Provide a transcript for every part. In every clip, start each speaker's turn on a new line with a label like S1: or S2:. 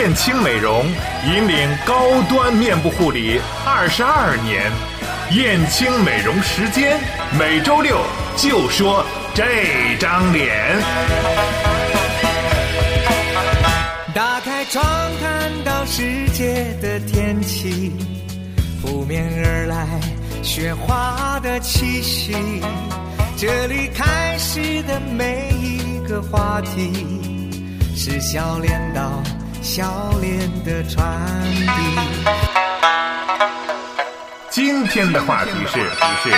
S1: 燕青美容引领高端面部护理二十二年，燕青美容时间每周六就说这张脸。
S2: 打开窗看到世界的天气，扑面而来雪花的气息，这里开始的每一个话题，是笑脸到笑脸的传递。
S1: 今天的话题是是。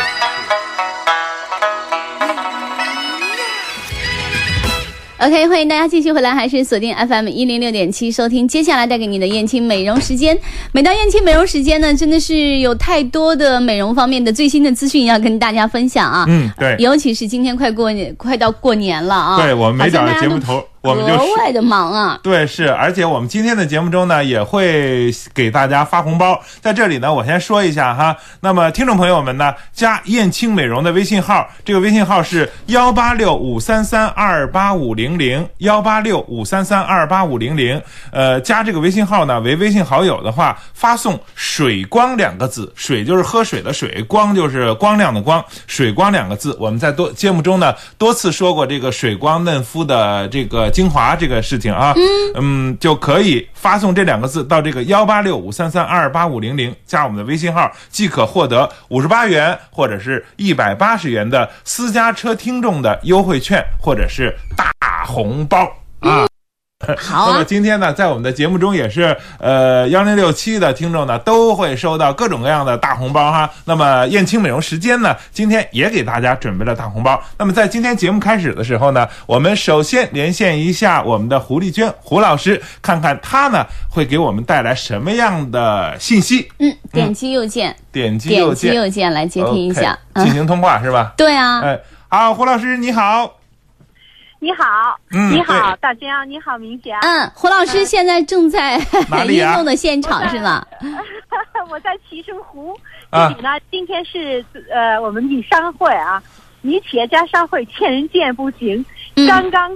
S3: OK，欢迎大家继续回来，还是锁定 FM 一零六点七收听接下来带给你的燕青美容时间。每到燕青美容时间呢，真的是有太多的美容方面的最新的资讯要跟大家分享啊。
S4: 嗯对
S3: 尤其是今天快过年，快到过年了啊。
S4: 对我们每
S3: 档
S4: 节目头，我们就
S3: 格
S4: 是
S3: 外的忙啊。
S4: 对，是，而且我们今天的节目中呢，也会给大家发红包。在这里呢，我先说一下哈，那么听众朋友们呢，加燕青美容的微信号，这个微信号是幺八六五三三二八五零零幺八六五三三二八五零零。呃，加这个微信号呢为微信好友的话，发送“水光”两个字，水就是喝水的水，光就是光亮的光，水光两个字。我们在多节目中呢多次说过这个水光嫩肤的这个精华这个事情啊，嗯就可以发送这两个字到这个幺八六五三三二八五零零，加我们的微信号，即可获得五十八元或者是一百八十元的私家车听众的优惠券，或者是大红包啊。
S3: 好啊，
S4: 那么今天呢，在我们的节目中也是，呃，幺零六七的听众呢都会收到各种各样的大红包哈。那么燕青美容时间呢，今天也给大家准备了大红包。那么在今天节目开始的时候呢，我们首先连线一下我们的胡丽娟胡老师，看看她呢会给我们带来什么样的信息。
S3: 嗯，点击右键，
S4: 点击右
S3: 点击
S4: 键
S3: 右键来接听一下。
S4: 进
S3: 嗯，
S4: 行通话是吧？
S3: 对啊，
S4: 哎，好，胡老师你好。
S5: 你好，
S4: 嗯
S5: 你好，大江，你好，明霞，
S3: 嗯，胡老师现在正在 运动的现场是吗？
S5: 我在 齐生湖。
S4: 啊。
S5: 这里呢。今天是呃我们女商会啊，女企业家商会千人见不行。
S3: 嗯。
S5: 刚刚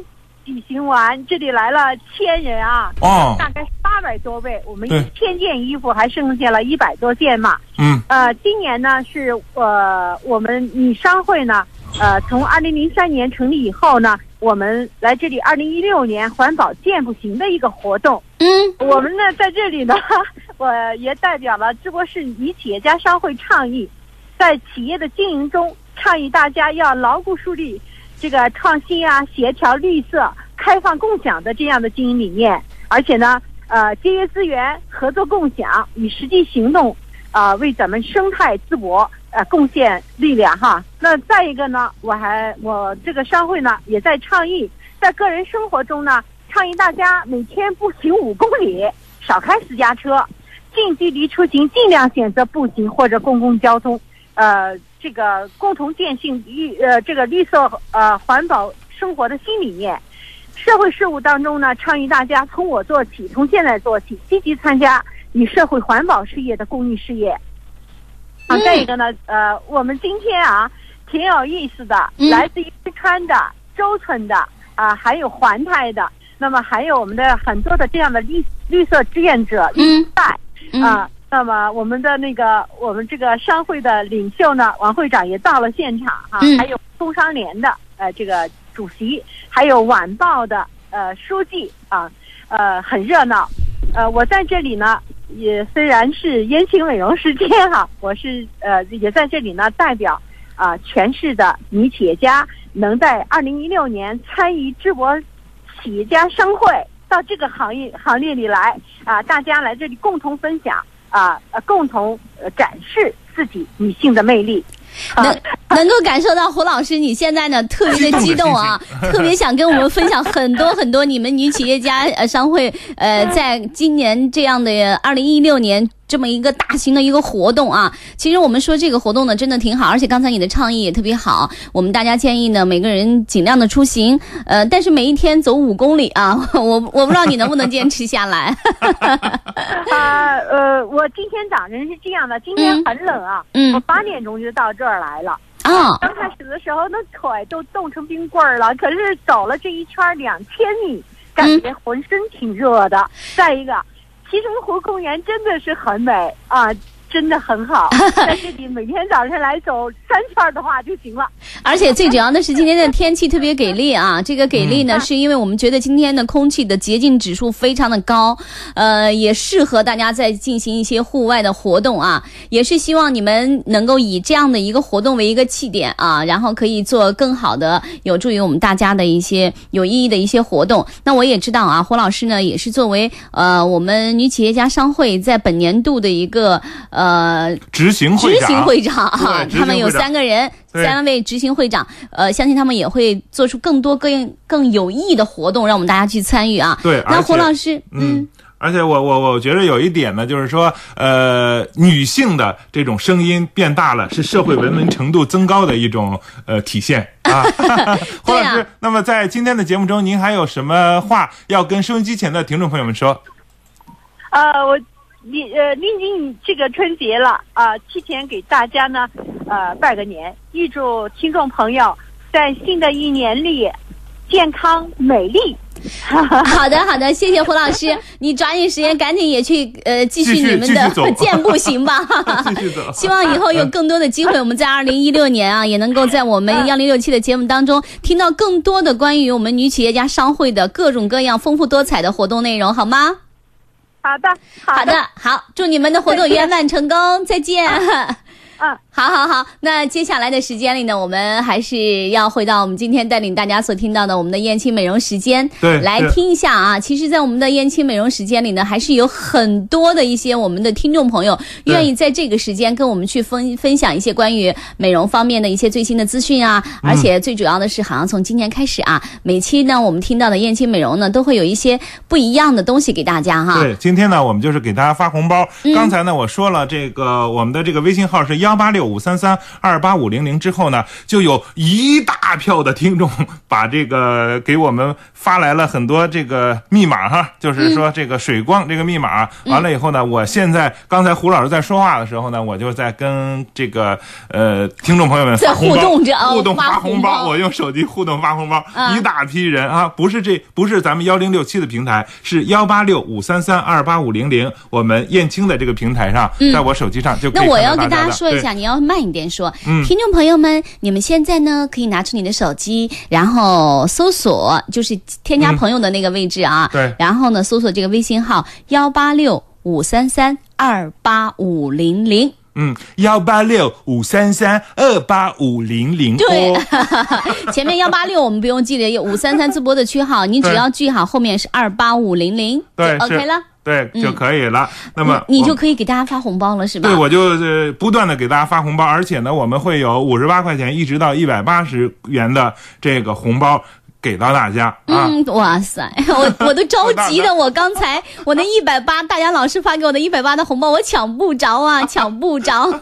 S5: 举行完，这里来了千人啊，
S4: 哦，
S5: 大概八百多位，我们一千件衣服还剩下了一百多件嘛。
S4: 嗯。
S5: 呃，今年呢是呃我们女商会呢，呃从二零零三年成立以后呢，我们来这里二零一六年环保健步行的一个活动。
S3: 嗯
S5: 我们呢在这里呢，我也代表了淄博市女企业家商会倡议，在企业的经营中倡议大家要牢固树立这个创新啊、协调、绿色、开放、共享的这样的经营理念，而且呢，呃，节约资源、合作共享，以实际行动啊、为咱们生态淄博呃贡献力量哈。那再一个呢，我还我这个商会呢也在倡议，在个人生活中呢，倡议大家每天步行五公里，少开私家车，近距离出行尽量选择步行或者公共交通，呃，这个共同践行绿呃这个绿色呃环保生活的新理念。社会事务当中呢，倡议大家从我做起，从现在做起，积极参加与社会环保事业的公益事业。啊，
S3: 嗯
S5: 再一个呢，呃，我们今天啊，挺有意思的，
S3: 嗯
S5: 来自于四川的、周村的啊，还有环泰的，那么还有我们的很多的这样的绿绿色志愿者
S3: 嗯
S5: 在
S3: 嗯
S5: 啊。那么我们的那个我们这个商会的领袖呢，王会长也到了现场哈、
S3: 嗯
S5: 还有工商联的呃这个主席，还有晚报的呃书记啊，呃很热闹。呃，我在这里呢，也虽然是烟青美容时间哈、我是呃也在这里呢代表啊、全市的女企业家，能在二零一六年参与淄博企业家商会到这个行业行列里来啊、大家来这里共同分享啊、呃共同呃展示自己女性的魅力。啊
S3: 能能够感受到胡老师你现在呢特别的激动啊，特别想跟我们分享很多很多你们女企业家呃商会呃在今年这样的二零一六年。这么一个大型的一个活动啊，其实我们说这个活动呢，真的挺好，而且刚才你的倡议也特别好。我们大家建议呢，每个人尽量的出行，呃，但是每一天走五公里啊，我我不知道你能不能坚持下来。
S5: 啊呃，我今天早晨是这样的，今天
S3: 嗯
S5: 很冷啊，
S3: 嗯
S5: 我八点钟就到这儿来了。
S3: 啊，
S5: 刚开始的时候，那腿都冻成冰棍儿了。可是走了这一圈儿两千米，感觉浑身挺热的。再一个，西城湖公园真的是很美啊。真的很好，但是你每天早上来走三圈的话就行了。
S3: 而且最主要的是今天的天气特别给力啊！这个给力呢，是因为我们觉得今天的空气的洁净指数非常的高，呃，也适合大家在进行一些户外的活动啊。也是希望你们能够以这样的一个活动为一个起点啊，然后可以做更好的，有助于我们大家的一些有意义的一些活动。那我也知道啊，胡老师呢也是作为呃我们女企业家商会在本年度的一个。呃，
S4: 执行
S3: 执行会长
S4: 啊，
S3: 他们有三个人，三位执行会长，呃，相信他们也会做出更多更更有意义的活动，让我们大家去参与啊。
S4: 对，
S3: 那胡老师，
S4: 嗯，而且我我我觉得有一点呢，就是说，呃，女性的这种声音变大了，是社会文明程度增高的一种呃体现 啊。胡老师，那么在今天的节目中，您还有什么话要跟收音机前的听众朋友们说？
S5: 呃，我。临呃临近这个春节了啊，提前给大家呢呃拜个年，预祝听众朋友在新的一年里健康美丽。
S3: 好的好的，谢谢胡老师，你抓紧时间赶紧也去呃继续你们的 健步行吧。
S4: 继续走。
S3: 希望以后有更多的机会，我们在二零一六年啊，也能够在我们幺零六七的节目当中听到更多的关于我们女企业家商会的各种各样丰富多彩的活动内容，好吗？
S5: 好的，
S3: 好的，好，祝你们的活动圆满成功，再见。
S5: 嗯。
S3: 好好好，那接下来的时间里呢，我们还是要回到我们今天带领大家所听到的我们的燕青美容时间，
S4: 对，
S3: 来听一下啊。其实，在我们的燕青美容时间里呢，还是有很多的一些我们的听众朋友愿意在这个时间跟我们去分分享一些关于美容方面的一些最新的资讯啊。而且最主要的是，好像从今年开始啊，每期呢我们听到的燕青美容呢，都会有一些不一样的东西给大家哈。
S4: 对，今天呢我们就是给大家发红包。刚才呢我说了，这个我们的这个微信号是幺八六。五三三二八五零零之后呢，就有一大票的听众把这个给我们发来了很多这个密码哈，就是说这个水光这个密码。完了以后呢，我现在刚才胡老师在说话的时候呢，我就在跟这个呃听众朋友们
S3: 在互动着，
S4: 互动
S3: 发
S4: 红包，我用手机互动发红包，一大批人啊，不是这不是咱们幺零六七的平台，是幺八六五三三二八五零零，我们燕青的这个平台上，在我手机上就可以
S3: 那我要跟大家说一下，你要。慢一点说，听众朋友们，你们现在呢可以拿出你的手机，然后搜索，就是添加朋友的那个位置啊。
S4: 对。
S3: 然后呢，搜索这个微信号幺八六五三三二八五零零。
S4: 嗯，幺八六五三三二八五零零。
S3: 对，前面幺八六我们不用记得，有五三三自播的区号，你只要记好后面是二八五零零，
S4: 对
S3: ，OK 了。
S4: 对，就可以了。那么
S3: 你就可以给大家发红包了，是吧？
S4: 对，我就是不断的给大家发红包，而且呢，我们会有五十八块钱一直到一百八十元的这个红包给到大家。
S3: 嗯，哇塞，我 我都着急的，我刚才我那一百八，大家老师发给我的一百八的红包，我抢不着啊，抢不着。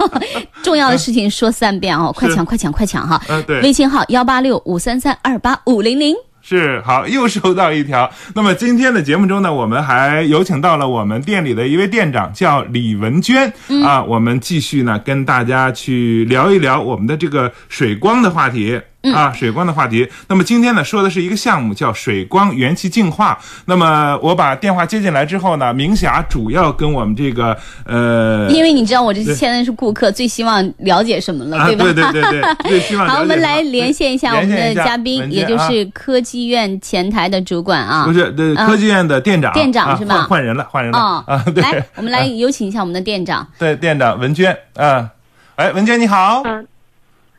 S3: 重要的事情说三遍哦，快抢快抢快抢哈！微信号幺八六五三三二八五零零。
S4: 是好，又收到一条。那么今天的节目中呢，我们还有请到了我们店里的一位店长，叫李文娟啊。我们继续呢，跟大家去聊一聊我们的这个水光的话题。啊，水光的话题。那么今天呢，说的是一个项目，叫水光元气净化。那么我把电话接进来之后呢，明霞主要跟我们这个呃，
S3: 因为你知道我这现在是顾客，最希望了解什么了，
S4: 对
S3: 吧？
S4: 对对对对，最希望。
S3: 好，我们来连线一下我们的嘉宾，也就是科技院前台的主管啊，
S4: 不是，对，科技院的店长，
S3: 店长是吧？
S4: 换换人了，换人了啊！对，
S3: 来，我们来有请一下我们的店长，
S4: 对，店长文娟啊，哎，文娟你好。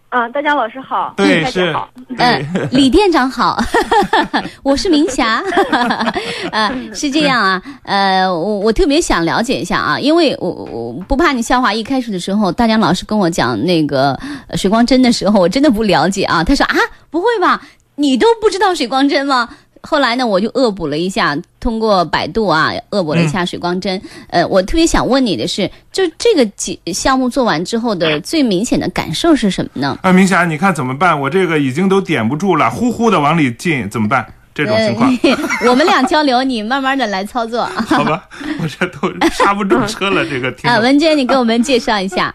S5: 啊，大家老师好，
S4: 对是，
S3: 嗯，李店长好，我是明霞，啊，是这样啊，呃，我我特别想了解一下啊，因为我我不怕你笑话，一开始的时候，大江老师跟我讲那个水光针的时候，我真的不了解啊，他说啊，不会吧，你都不知道水光针吗？后来呢，我就恶补了一下，通过百度啊，恶补了一下水光针。呃，我特别想问你的是，就这个几项目做完之后的最明显的感受是什么呢？
S4: 啊，明霞，你看怎么办？我这个已经都点不住了，呼呼的往里进，怎么办？这种情况，
S3: 我们俩交流，你慢慢的来操作。
S4: 好吧，我这都刹不住车了，这个。
S3: 啊，文娟，你给我们介绍一下。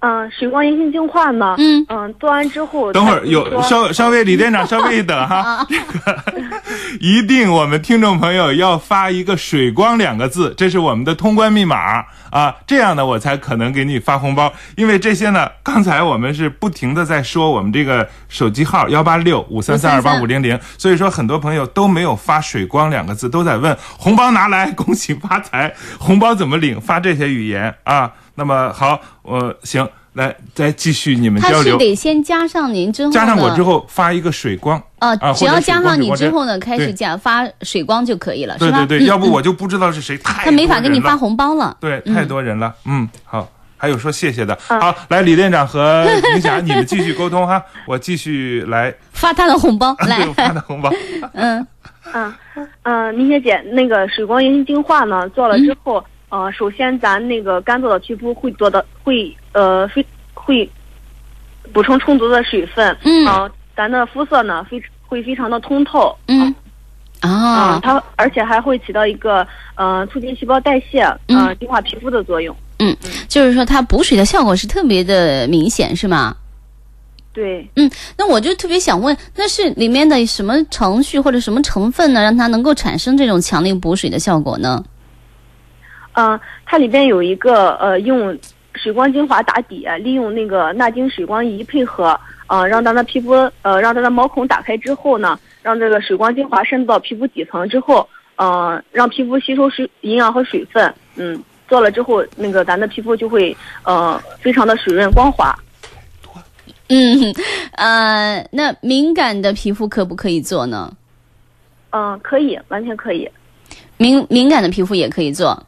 S5: 嗯，水光银杏净化呢？嗯嗯，做完之后，
S4: 等会儿有稍稍微李店长稍微一等哈，这 个 一定我们听众朋友要发一个“水光”两个字，这是我们的通关密码啊，这样呢我才可能给你发红包。因为这些呢，刚才我们是不停的在说我们这个手机号幺八六五三三二八五零零，所以说很多朋友都没有发“水光”两个字，都在问红包拿来，恭喜发财，红包怎么领？发这些语言啊。那么好，我行，来再继续你们
S3: 他是
S4: 交流。
S3: 得先加上您之后呢，
S4: 加上我之后发一个水光
S3: 呃
S4: 啊，
S3: 只要加上你之后呢，开始讲发水光就可以了，是吧？
S4: 对对对，
S3: 嗯
S4: 要不我就不知道是谁，太
S3: 他没法给你发红包了。
S4: 对，太多人了。嗯，好，还有说谢谢的。
S6: 嗯
S4: 好，来李店长和 明霞，你们继续沟通哈，我继续来
S3: 发他的红包来
S4: 发的红包。
S3: 嗯
S6: 嗯嗯，明姐姐，那个水光原型净化呢，做了之后，呃，首先咱那个干燥的皮肤会做的会呃非会补充充足的水分，
S3: 嗯
S6: 呃咱的肤色呢非会非常的通透，
S3: 嗯
S6: 嗯、
S3: 啊，
S6: 它而且还会起到一个呃促进细胞代谢，
S3: 嗯
S6: 呃净化皮肤的作用。
S3: 嗯就是说它补水的效果是特别的明显，是吗？
S6: 对，嗯
S3: 那我就特别想问，那是里面的什么程序或者什么成分呢，让它能够产生这种强力补水的效果呢？
S6: 嗯、它里边有一个呃用水光精华打底，利用那个纳晶水光仪配合，呃，让咱的皮肤呃让咱的毛孔打开之后呢，让这个水光精华渗透到皮肤底层之后，呃，让皮肤吸收水营养和水分，嗯，做了之后，那个咱的皮肤就会呃非常的水润光滑。
S3: 嗯，呃，那敏感的皮肤可不可以做呢？
S6: 嗯、可以，完全可以。
S3: 敏敏感的皮肤也可以做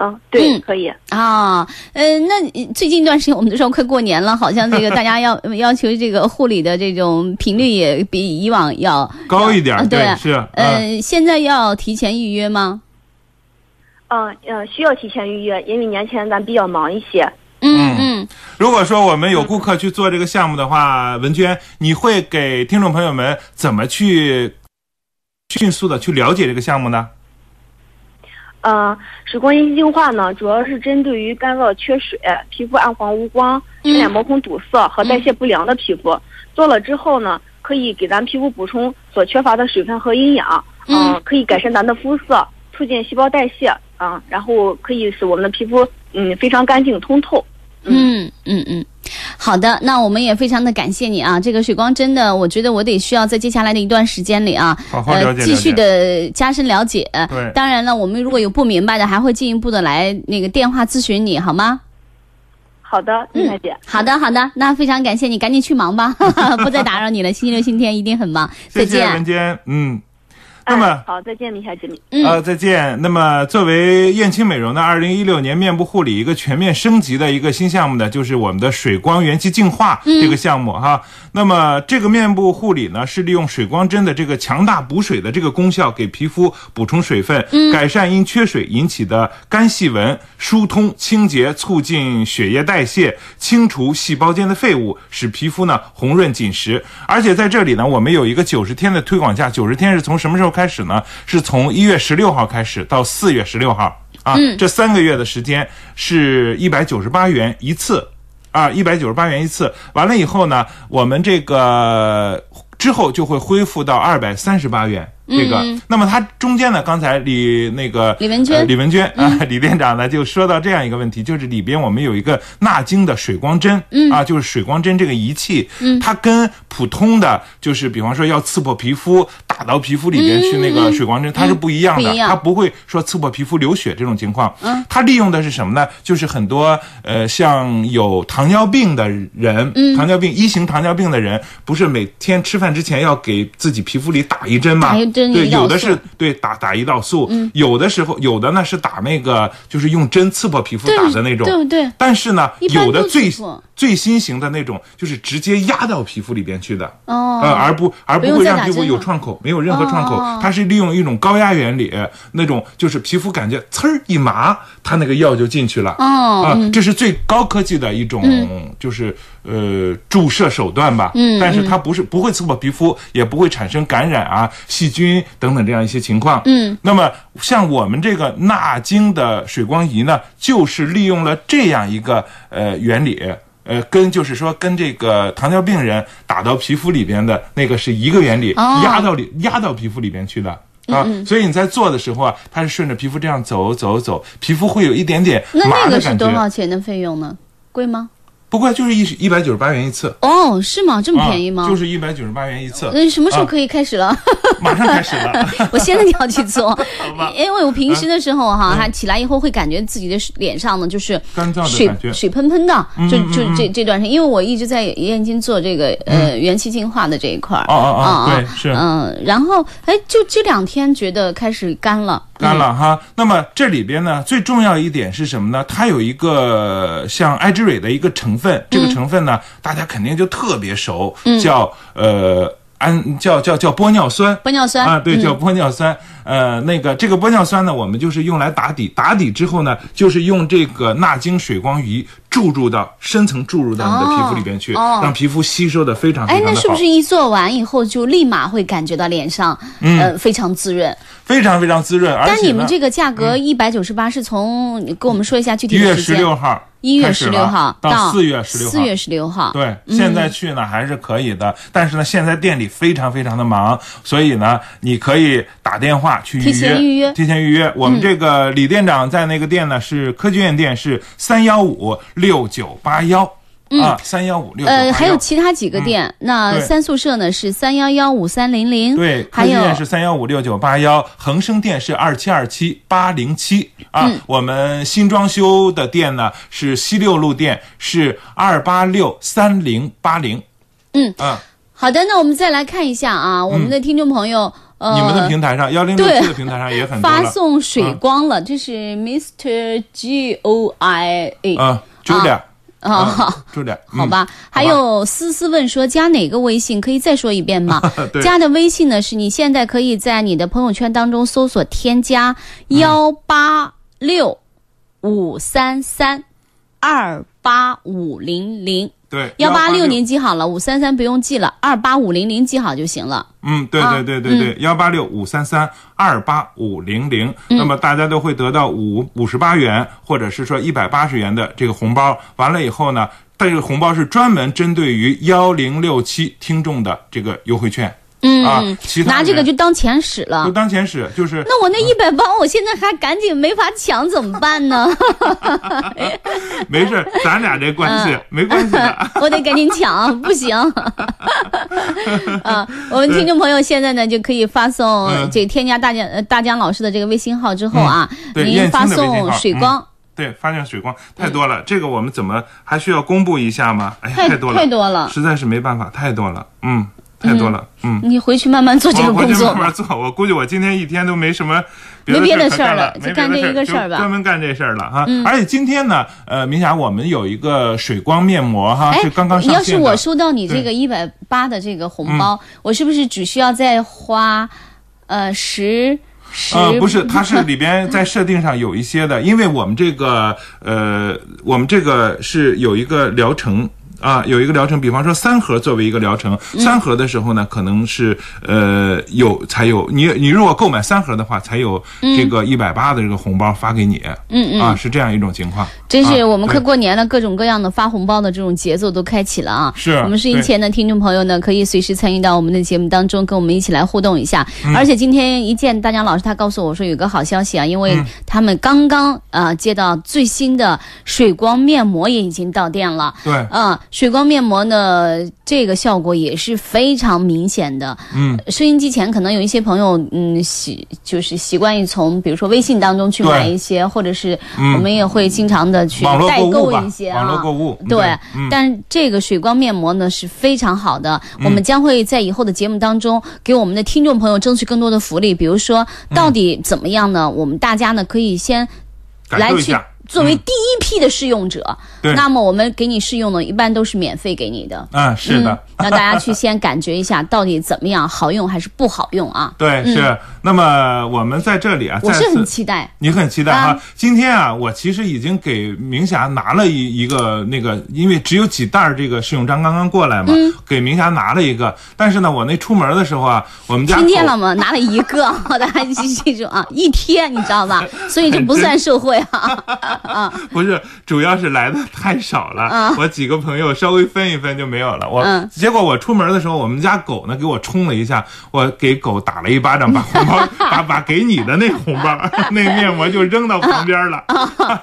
S6: 嗯、对，
S3: 嗯
S6: 可以。
S3: 啊。嗯、那最近一段时间我们都说快过年了，好像这个 大家要要求这个护理的这种频率也比以往要
S4: 高一点
S3: 啊，对
S4: 是，嗯，
S3: 呃，现在要提前预约吗？
S6: 嗯呃，需要提前预约，因为年前咱比较忙一些。
S3: 嗯嗯，
S4: 如果说我们有顾客去做这个项目的话，文娟，你会给听众朋友们怎么去迅速的去了解这个项目呢？
S6: 呃，水光阴净化呢，主要是针对于干燥缺水、皮肤暗黄无光、
S3: 嗯
S6: 眼毛孔堵塞和代谢不良的皮肤。做了之后呢，可以给咱皮肤补充所缺乏的水分和营养，
S3: 嗯
S6: 呃可以改善咱的肤色，促进细胞代谢，啊、然后可以使我们的皮肤嗯非常干净通透。
S3: 嗯嗯嗯，好的，那我们也非常的感谢你啊！这个水光针的，我觉得我得需要在接下来的一段时间里啊，
S4: 好好了解
S3: 呃，继续的加深了解。
S4: 对
S3: 当然了，我们如果有不明白的，还会进一步的来那个电话咨询你，好吗？
S6: 好的，
S3: 嗯
S6: 丽娜姐。
S3: 好的，好的，那非常感谢你，赶紧去忙吧，不再打扰你了。星期六、星期天一定很忙，再
S4: 谢谢文
S3: 见。
S4: 嗯。那么
S6: 哎、好，再见，李小姐妹。
S3: 嗯
S4: 呃，再见。那么，作为燕青美容的二零一六年面部护理一个全面升级的一个新项目呢，就是我们的水光元气净化这个项目哈。那么，这个面部护理呢，是利用水光针的这个强大补水的这个功效，给皮肤补充水分，改善因缺水引起的干细纹，疏通、清洁、促进血液代谢，清除细胞间的废物，使皮肤呢红润紧实。而且在这里呢，我们有一个九十天的推广价，九十天是从什么时候开始呢？是从一月十六号开始到四月十六号啊，这三个月的时间是一百九十八元一次。啊，一百九十八元一次，完了以后呢，我们这个之后就会恢复到二百三十八元。这个，那么它中间呢，刚才李那个
S3: 李文娟。
S4: 呃李文娟啊，李店长呢就说到这样一个问题，就是里边我们有一个纳晶的水光针，嗯。啊，就是水光针这个仪器，嗯，它跟普通的就是比方说要刺破皮肤打到皮肤里边去那个水光针，它是不一样的，
S3: 不样。
S4: 它不会说刺破皮肤流血这种情况，嗯，它利用的是什么呢？就是很多呃像有糖尿病的人，嗯，糖尿病一型糖尿病的人，不是每天吃饭之前要给自己皮肤里打一针吗？
S3: 打一针
S4: 对，有的是对打打胰岛素，有的时候有的呢是打那个就是用针刺破皮肤打的那种，
S3: 对对。
S4: 但是呢，有的最最新型的那种就是直接压到皮肤里边去的，
S3: 哦。
S4: 呃，而不而
S3: 不
S4: 会让皮肤有创口，没有任何创口，
S3: 哦。
S4: 它是利用一种高压原理，那种就是皮肤感觉呲儿一麻，它那个药就进去了。
S3: 哦
S4: 啊，这是最高科技的一种，就是呃注射手段吧。
S3: 嗯
S4: 但是它不是不会刺破皮肤，也不会产生感染啊、细菌等等这样一些情况。
S3: 嗯，
S4: 那么像我们这个纳晶的水光仪呢，就是利用了这样一个呃原理。呃，跟就是说跟这个糖尿病人打到皮肤里边的那个是一个原理，
S3: 哦
S4: 压到里压到皮肤里边去的。啊，所以你在做的时候啊，它是顺着皮肤这样走走走，皮肤会有一点点
S3: 那那个是。多少钱的费用呢？贵吗？
S4: 不贵就是一一百九十八元一次，
S3: 哦，是吗？这么便宜吗？
S4: 啊就是一百九十八元一次，
S3: 嗯，什么时候
S4: 啊
S3: 可以开始了？
S4: 马上开始了。
S3: 我现在就要去做，因为我平时的时候哈，
S4: 嗯
S3: 还起来以后会感觉自己的脸上呢就是
S4: 干燥的
S3: 水
S4: 感觉。
S3: 水喷喷的，就
S4: 嗯
S3: 就这这段时间，因为我一直在燕京做这个呃元气净化的这一块儿，
S4: 哦哦哦
S3: 啊
S4: 对是。
S3: 嗯，然后哎，就这两天觉得开始干了，
S4: 干了哈。那么这里边呢，最重要一点是什么呢？它有一个像艾之蕊的一个成分，这个成分呢，大家肯定就特别熟，叫呃氨叫叫叫玻尿酸。
S3: 玻尿酸
S4: 啊，对，
S3: 嗯
S4: 叫玻尿酸。呃，那个这个玻尿酸呢，我们就是用来打底，打底之后呢，就是用这个纳晶水光仪注入到深层注入到你的皮肤里边去，让皮肤吸收的非常非
S3: 哎，
S4: 常的好。
S3: 那是不是一做完以后就立马会感觉到脸上，呃，非常滋润？
S4: 非常非常滋润？而且
S3: 但你们这个价格一百九十八是从你跟我们说一下具体
S4: 一月十
S3: 的时间？
S4: 六号，
S3: 一月十六号
S4: 到四月十六号，
S3: 四月十六号。
S4: 对，现在去呢还是可以的，但是呢，现在店里非常非常的忙，所以呢，你可以打电话去预约，
S3: 提前预约
S4: 提前预约。我们这个李店长在那个店呢是科技院店，是三幺五六九八幺啊，三幺五六九
S3: 呃，还有其他几个店，那三宿舍呢是三幺幺五三零零，
S4: 对，科
S3: 还有
S4: 技院是三幺五六九八幺，恒生店是二七二七八零七啊。
S3: 嗯
S4: 我们新装修的店呢是西六路店，是二八六三零八零。
S3: 嗯
S4: 啊，
S3: 好的，那我们再来看一下啊，我们的听众朋友，
S4: 你们的平台上幺零六
S3: 对
S4: 七的平台上也很多了。
S3: 发送水光了，这是 Mr. G O I A
S4: 啊，Julia
S3: 啊，好。
S4: ，Julia，
S3: 好吧，还有思思问说加哪个微信？可以再说一遍吗？加的微信呢是你现在可以在你的朋友圈当中搜索添加幺八六五三三二八五零零
S4: 对，
S3: 幺八六您记好了，五三三不用记了，二八五零零记好就行了。
S4: 嗯，对
S3: 啊
S4: 对对对对，幺八六五三三二八五零零，
S3: 嗯
S4: 那么大家都会得到五五十八元，或者是说一百八十元的这个红包。完了以后呢，这个红包是专门针对于幺零六七听众的这个优惠券
S3: 嗯，
S4: 啊，其他
S3: 拿这个就当钱使了就。
S4: 当钱使，就是
S3: 那我那一百八，我现在还赶紧没法抢，怎么办呢？
S4: 没事，咱俩这关系
S3: 嗯
S4: 没关系的。
S3: 我得赶紧抢，不行。啊，我们听众朋友现在呢就可以发送
S4: 嗯
S3: 这添加大江呃大江老师的这个微信号之后啊，
S4: 对
S3: 您发送水光，
S4: 对，发现水光太多了，这个我们怎么还需要公布一下吗？哎呀，
S3: 太
S4: 太多了，
S3: 太多了
S4: 实在是没办法，太多了，嗯，太多了，嗯。
S3: 你回去慢慢做这个
S4: 我回去
S3: 工作吧。
S4: 慢慢做，我估计我今天一天都没什么
S3: 没别的事儿了
S4: 了，
S3: 就干这一个事儿吧
S4: 专门干这事儿了哈。而且今天呢，呃，明霞，我们有一个水光面膜哈，
S3: 哎
S4: 是刚刚，上
S3: 要是。我收到你这个一百八的这个红包，我是不是只需要再花呃十十？
S4: 呃，不是，它是里边在设定上有一些的，因为我们这个呃，我们这个是有一个疗程。啊，有一个疗程，比方说三盒作为一个疗程，
S3: 嗯。
S4: 三盒的时候呢，可能是呃有才有你你如果购买三盒的话，才有这个一百八的这个红包发给你，
S3: 嗯嗯。
S4: 啊，是这样一种情况。
S3: 真是我们
S4: 啊
S3: 快过年了，各种各样的发红包的这种节奏都开启了啊！
S4: 是
S3: 我们收音前的听众朋友呢，可以随时参与到我们的节目当中，跟我们一起来互动一下。
S4: 嗯
S3: 而且今天一见大江老师，他告诉我说有个好消息啊，因
S4: 嗯
S3: 为他们刚刚呃接到最新的水光面膜也已经到店了。
S4: 对，
S3: 嗯，水光面膜呢，这个效果也是非常明显的。
S4: 嗯，
S3: 收音机前可能有一些朋友，嗯，习就是习惯于从比如说微信当中去买一些，或者是
S4: 嗯
S3: 我们也会经常的去
S4: 网络
S3: 代购一些，啊。
S4: 网络购物，
S3: 对，
S4: 嗯，
S3: 但这个水光面膜呢是非常好的，我们将会在以后的节目当中给我们的听众朋友争取更多的福利，比如说到底怎么样呢？我们大家呢可以先来去作为
S4: 嗯
S3: 第一批的试用者，
S4: 对
S3: 那么我们给你试用的，一般都是免费给你的。
S4: 嗯，是的
S3: 嗯，，让大家去先感觉一下到底怎么样，好用还是不好用啊？
S4: 对，是。那么我们在这里啊，再
S3: 我是很期待。
S4: 你很期待哈、
S3: 啊
S4: 今天啊，我其实已经给明霞拿了一一个那个，因为只有几袋儿这个试用章刚刚过来嘛，
S3: 嗯
S4: 给明霞拿了一个。但是呢，我那出门的时候啊，我们家口
S3: 今天了吗？拿了一个，大家记记住啊，一天你知道吧？所以就不算受贿啊。啊，
S4: 不是，主要是来的太少了，
S3: 啊
S4: 我几个朋友稍微分一分就没有了。我、
S3: 嗯。
S4: 结果我出门的时候，我们家狗呢给我冲了一下，我给狗打了一巴掌，把红包 把把给你的那红包 那面膜就扔到旁边了，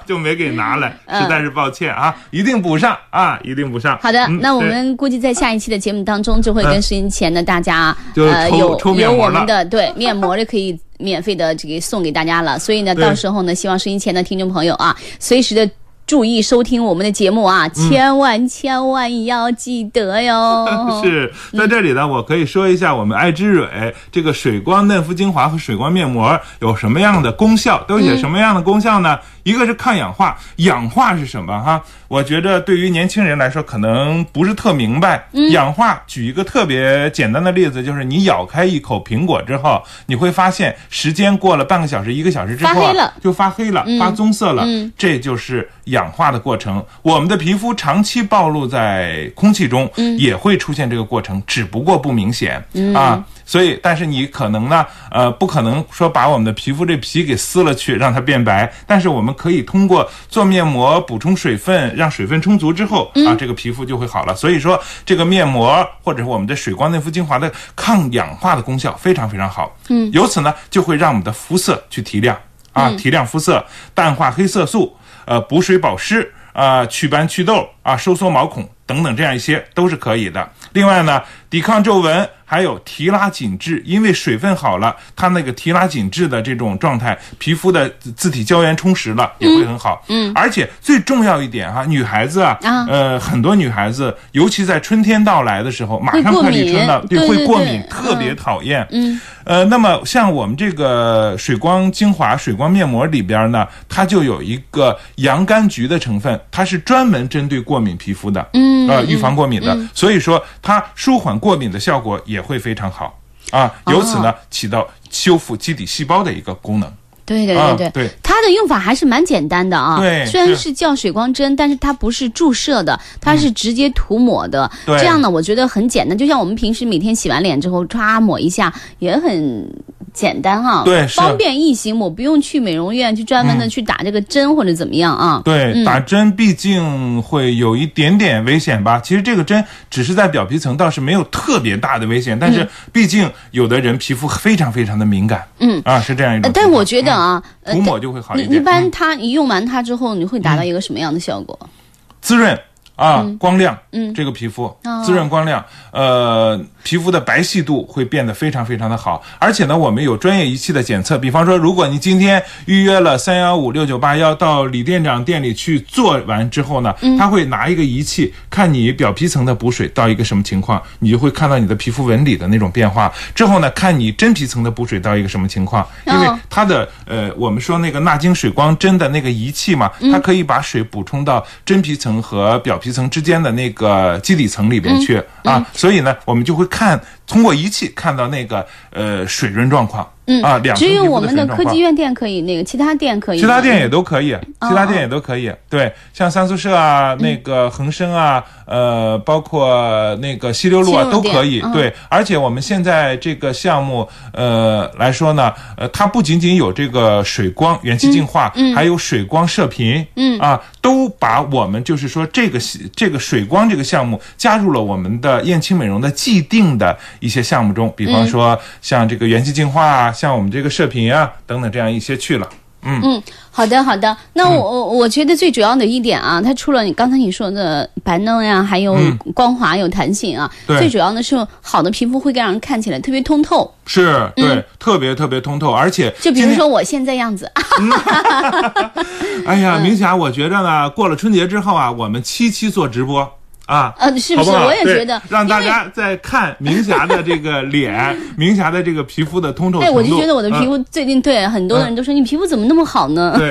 S4: 就没给拿来，实在是抱歉啊，一定补上啊，一定补上。
S3: 好的，
S4: 嗯
S3: 那我们估计在下一期的节目当中，就会跟收音前的大家、
S4: 就
S3: 呃
S4: 抽
S3: 有有
S4: 抽面膜了。
S3: 我们的对面膜就可以免费的这个送给大家了。所以呢，到时候呢，希望收音前的听众朋友啊，随时的。注意收听我们的节目啊，千万千万要记得哟。
S4: 是在这里呢，我可以说一下我们爱之蕊这个水光嫩肤精华和水光面膜有什么样的功效，都有什么样的功效呢？一个是抗氧化，氧化是什么哈？我觉得对于年轻人来说可能不是特明白。氧化，举一个特别简单的例子，就是你咬开一口苹果之后，你会发现时间过了半个小时、一个小时之后啊
S3: 发黑了
S4: 就发黑了，发棕色了，这就是氧化的过程。我们的皮肤长期暴露在空气中，也会出现这个过程，只不过不明显、啊。所以，但是你可能呢，呃，不可能说把我们的皮肤这皮给撕了去，让它变白。但是我们可以通过做面膜补充水分，让水分充足之后啊，这个皮肤就会好了。所以说，这个面膜或者是我们的水光嫩肤精华的抗氧化的功效非常非常好。嗯，由此呢，就会让我们的肤色去提亮啊，提亮肤色，淡化黑色素，呃，补水保湿。啊、祛斑祛痘啊，收缩毛孔等等，这样一些都是可以的。另外呢，抵抗皱纹，还有提拉紧致，因为水分好了，它那个提拉紧致的这种状态，皮肤的自自体胶原充实了，也会很好。嗯，而且最重要一点哈、女孩子啊，
S3: 啊。
S4: 呃，很多女孩子，尤其在春天到来的时候，马上快立春了，
S3: 对
S4: 会过敏，特别
S3: 嗯
S4: 讨厌。嗯，呃，那么像我们这个水光精华、水光面膜里边呢，它就有一个洋甘菊的成分，它是专门针对过敏皮肤的，嗯，呃，预防过敏的，所以说它舒缓过敏的效果也会非常好。啊，由此呢，起到修复基底细胞的一个功能。
S3: 对对
S4: 对
S3: 对
S4: 对
S3: 它的用法还是蛮简单的啊。
S4: 对
S3: 虽然
S4: 是
S3: 是叫水光针，但是它不是注射的，它是直接涂抹的。
S4: 对
S3: 这样呢，我觉得很简单，就像我们平时每天洗完脸之后，唰抹一下，也很简单哈、
S4: 对
S3: 方便易行，我不用去美容院去专门的去打这个针或者怎么样啊。
S4: 对，打针毕竟会有一点点危险吧。其实这个针只是在表皮层，倒是没有特别大的危险。但是毕竟有的人皮肤非常非常的敏感，
S3: 嗯
S4: 啊，是这样一种
S3: 但我觉得啊，呃
S4: 涂抹就会好一点。
S3: 你一般
S4: 嗯
S3: 它你用完它之后，你会达到一个什么样的效果？
S4: 滋润啊，光亮，
S3: 嗯
S4: 这个皮肤
S3: 哦
S4: 滋润光亮，呃，皮肤的白皙度会变得非常非常的好。而且呢，我们有专业仪器的检测，比方说，如果你今天预约了三幺五六九八幺到李店长店里去做完之后呢，
S3: 嗯
S4: 他会拿一个仪器看你表皮层的补水到一个什么情况，你就会看到你的皮肤纹理的那种变化。之后呢，看你真皮层的补水到一个什么情况，因为
S3: 哦
S4: 它的呃，我们说那个纳晶水光针的那个仪器嘛，
S3: 嗯
S4: 它可以把水补充到真皮层和表皮层之间的那个基底层里边去、
S3: 嗯
S4: 啊，所以呢，我们就会看通过仪器看到那个呃水润状况。
S3: 嗯
S4: 啊，
S3: 只有我们的科技。院店可以，那个其他店可以。
S4: 其他店也都可以，其他
S3: 哦
S4: 店也都可以。对，像三宿舍啊、
S3: 嗯
S4: 那个恒生啊，呃，包括那个西流路啊，都可以。
S3: 嗯
S4: 对，而且我们现在这个项目，呃来说呢，呃，它不仅仅有这个水光元气净化，还有水光射频，
S3: 嗯
S4: 啊，都把我们就是说这个这个水光这个项目加入了我们的燕青美容的既定的一些项目中，比方说像这个元气净化啊，像我们这个射频啊等等这样一些去了。
S3: 嗯。嗯，好的好的。那我我我觉得最主要的一点啊，它除了你刚才你说的白嫩呀，还有光滑有弹性啊，
S4: 对。
S3: 最主要的是好的皮肤会让人看起来特别通透。
S4: 是对，特别特别通透，而且
S3: 嗯就比，如说我现在样子，
S4: 哎
S3: 嗯。
S4: 呀，明霞，我觉着呢，过了春节之后啊，我们七七做直播啊。
S3: 呃，是不是？
S4: 好不好
S3: 我也觉得，
S4: 让大家在看明霞的这个脸，明霞的这个皮肤的通透程
S3: 对，
S4: 度。
S3: 我就觉得我的皮
S4: 嗯
S3: 肤最近对很多人都说你皮肤怎么那么好呢？
S4: 对，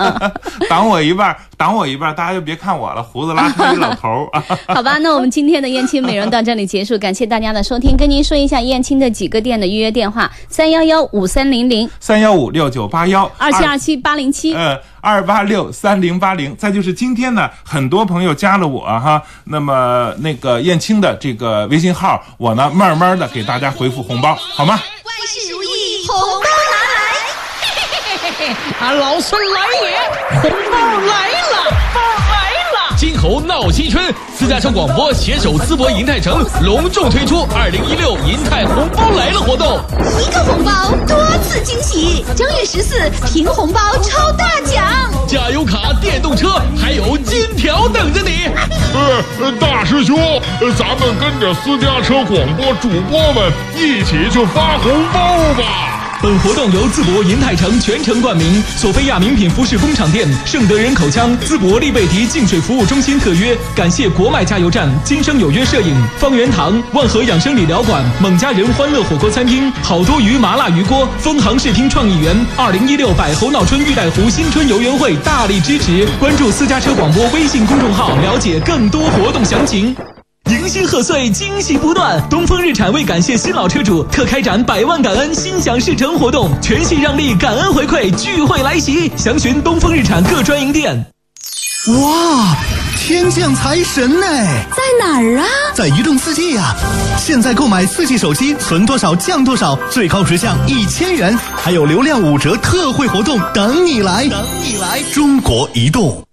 S4: 挡我一半，挡我一半，大家就别看我了，胡子拉碴一老头儿啊。
S3: 好吧，那我们今天的燕青美容到这里结束，感谢大家的收听。跟您说一下燕青的几个店的预约电话：三幺幺五三零零
S4: 三幺五六九八幺
S3: 二七二七八零七。
S4: 呃，二八六三零八零。再就是今天呢，很多朋友加了我哈，那么那个燕青的这个微信号，我呢慢慢的给大家回复红包，好吗？
S7: 万事如意，红包拿来！嘿，啊，老孙来也，红包来了，包来了！
S8: 金猴闹新春，私家车广播携手淄博银泰城隆重推出二零一六银泰红包来了活动，
S9: 一个红包多次惊喜，正月十四凭红包抽大奖，
S8: 加油卡、电动车还有金条等着你。
S10: 呃，大师兄，咱们跟着私家车广播主播们一起去发红包吧！
S8: 本活动由淄博银泰城全程冠名，索菲亚名品服饰工厂店、盛德人口腔、淄博利贝迪净水服务中心特约，感谢国脉加油站、今生有约摄影、方圆堂、万和养生理疗馆、蒙家人欢乐火锅餐厅、好多鱼麻辣鱼锅、丰航视听创意园，二零一六百猴闹春玉带湖新春游园会大力支持，关注私家车广播微信公众号，了解更多活动详情。迎新贺岁，惊喜不断！东风日产为感谢新老车主，特开展百万感恩心想事成活动，全系让利感恩回馈聚会来袭，详询东风日产各专营店。
S11: 哇，天降财神呢！
S9: 在哪儿啊？
S11: 在移动四 G 呀！现在购买四 G 手机，存多少降多少，最高直降一千元，还有流量五折特惠活动等你来！等你来！中国移动。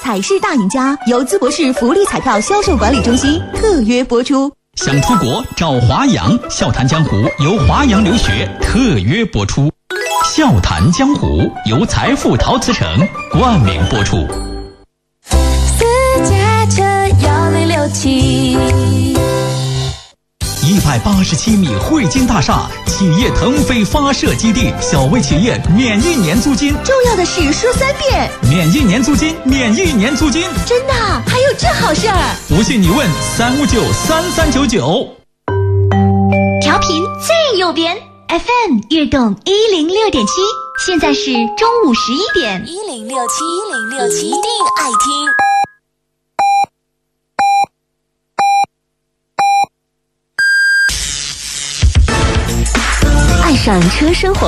S9: 彩市大赢家由淄博市福利彩票销售管理中心特约播出。
S12: 想出国找华阳，笑谈江湖由华阳留学特约播出。笑谈江湖由财富陶瓷城冠名播出。
S9: 私家车幺零六七。
S12: 一百八十七米汇金大厦，企业腾飞发射基地，小微企业免一年租金。
S9: 重要的是说三遍，
S12: 免一年租金，免一年租金。
S9: 真的？还有这好事儿？
S12: 不信你问三五九三三九九。
S9: 调频最右边，FM 悦动一零六点七，现在是中午十一点。
S13: 一零六七一零六七，一定爱听。
S9: 爱上车生活。